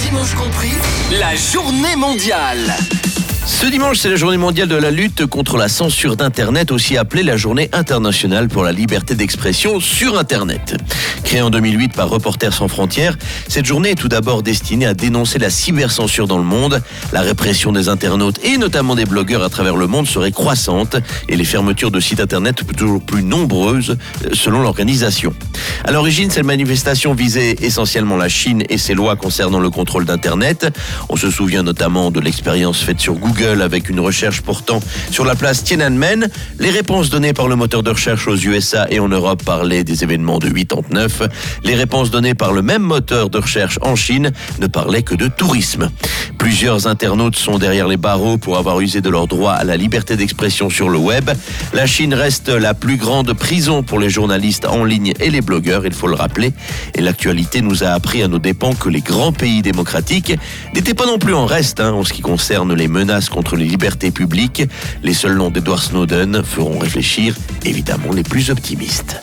Dimanche compris, la journée mondiale. Ce dimanche, c'est la journée mondiale de la lutte contre la censure d'Internet, aussi appelée la journée internationale pour la liberté d'expression sur Internet. Créée en 2008 par Reporters sans frontières, cette journée est tout d'abord destinée à dénoncer la cybercensure dans le monde. La répression des internautes et notamment des blogueurs à travers le monde serait croissante et les fermetures de sites Internet toujours plus nombreuses euh, selon l'organisation. À l'origine, cette manifestation visait essentiellement la Chine et ses lois concernant le contrôle d'Internet. On se souvient notamment de l'expérience faite sur Google avec une recherche portant sur la place Tiananmen. Les réponses données par le moteur de recherche aux USA et en Europe parlaient des événements de 89. Les réponses données par le même moteur de recherche en Chine ne parlaient que de tourisme. Plusieurs internautes sont derrière les barreaux pour avoir usé de leur droit à la liberté d'expression sur le web. La Chine reste la plus grande prison pour les journalistes en ligne et les blogueurs, il faut le rappeler. Et l'actualité nous a appris à nos dépens que les grands pays démocratiques n'étaient pas non plus en reste hein, en ce qui concerne les menaces contre les libertés publiques. Les seuls noms d'Edward Snowden feront réfléchir évidemment les plus optimistes.